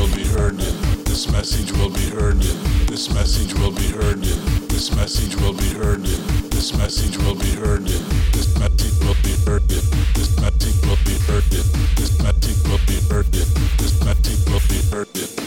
will be heard. This message will be heard. This message will be heard. This message will be heard. This message will be heard. This message will be heard. This message will be heard. This message will be heard. This message will be heard.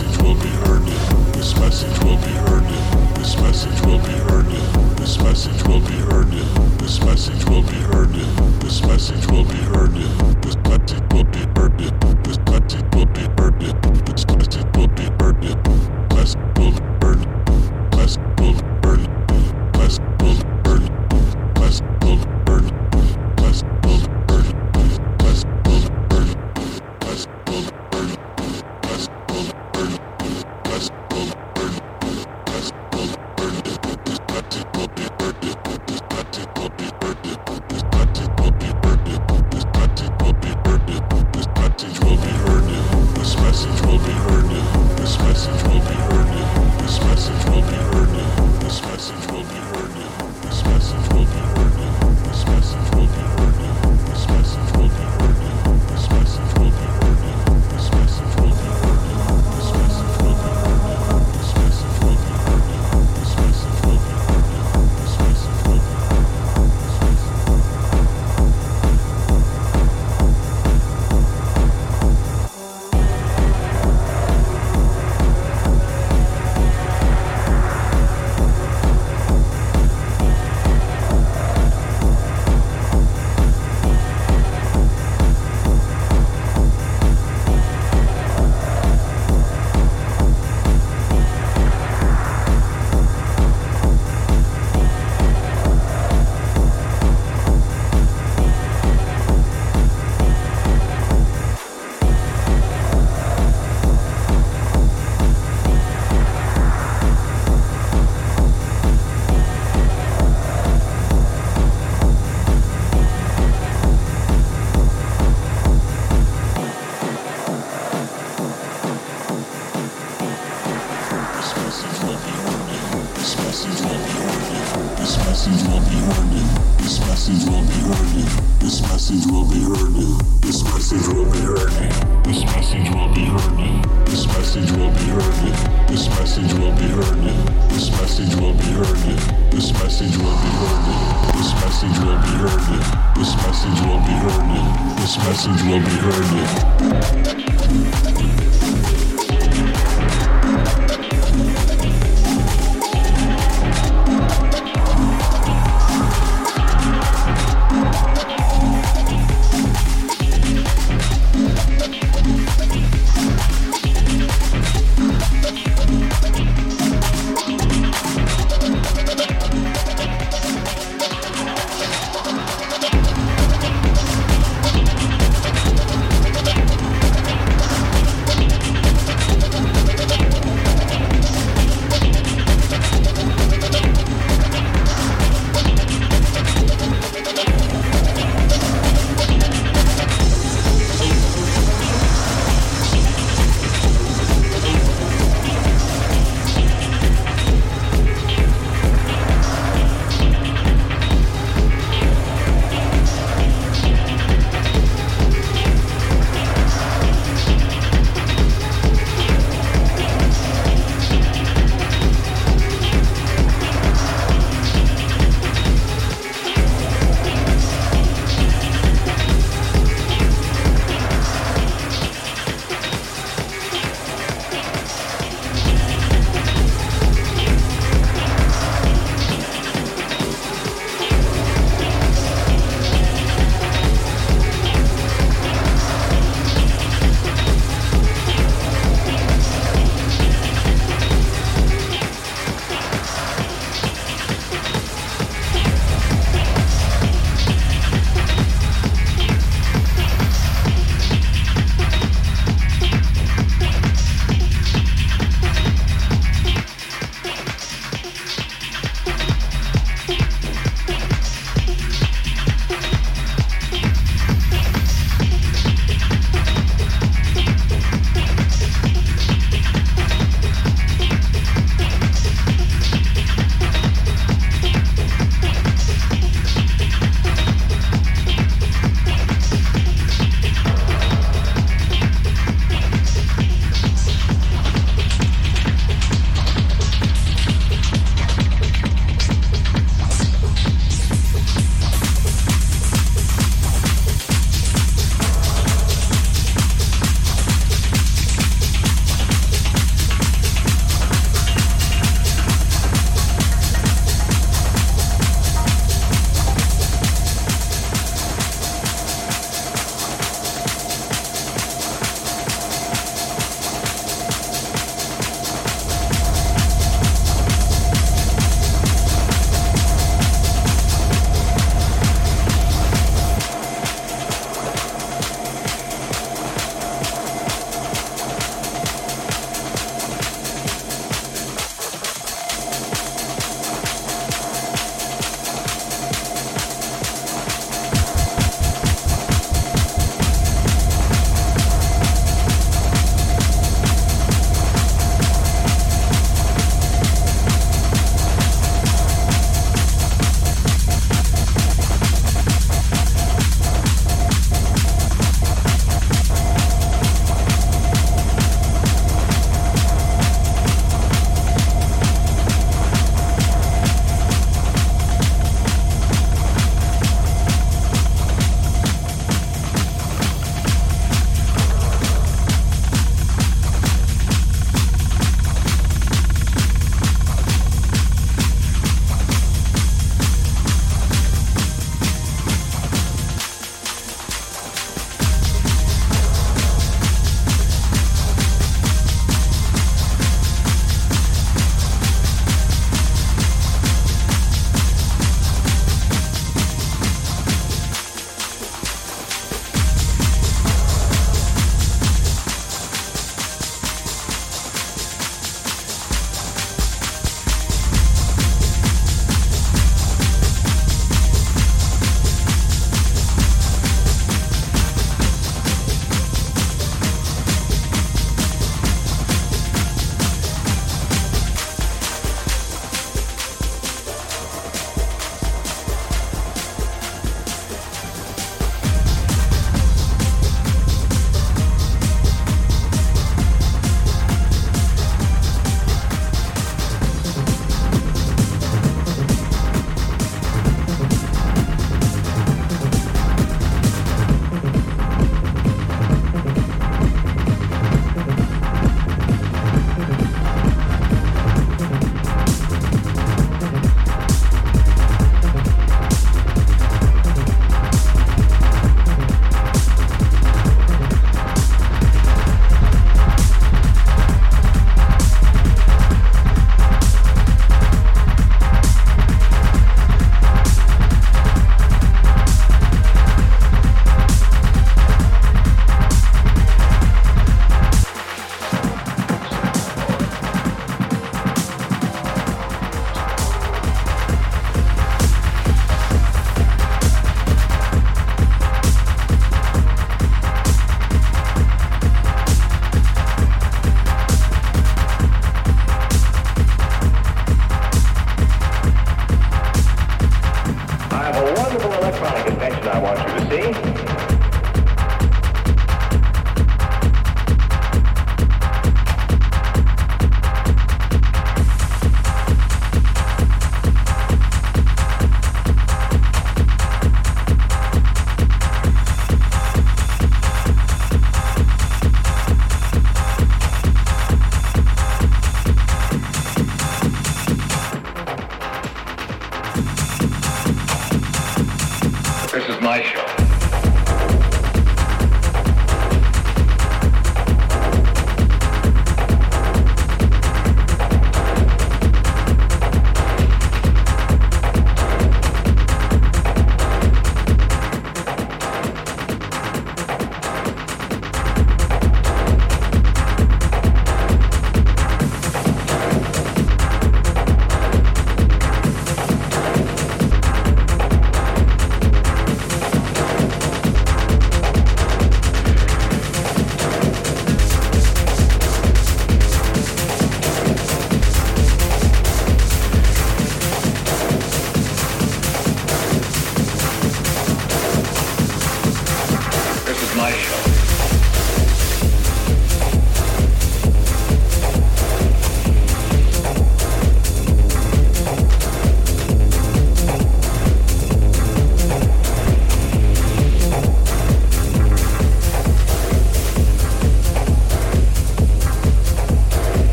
message will be heard. This message will be heard. This message will be heard. This message will be heard. This message will be heard. This message will be heard. This message will be heard. This message will be heard. This message will be heard. Message will be heard. message will be heard. This message will be heard. This message will be heard. This message will be heard. This message will be heard. This message will be heard. This message will be heard. This message will be heard. This message will be heard. This message will be heard. This message will be heard.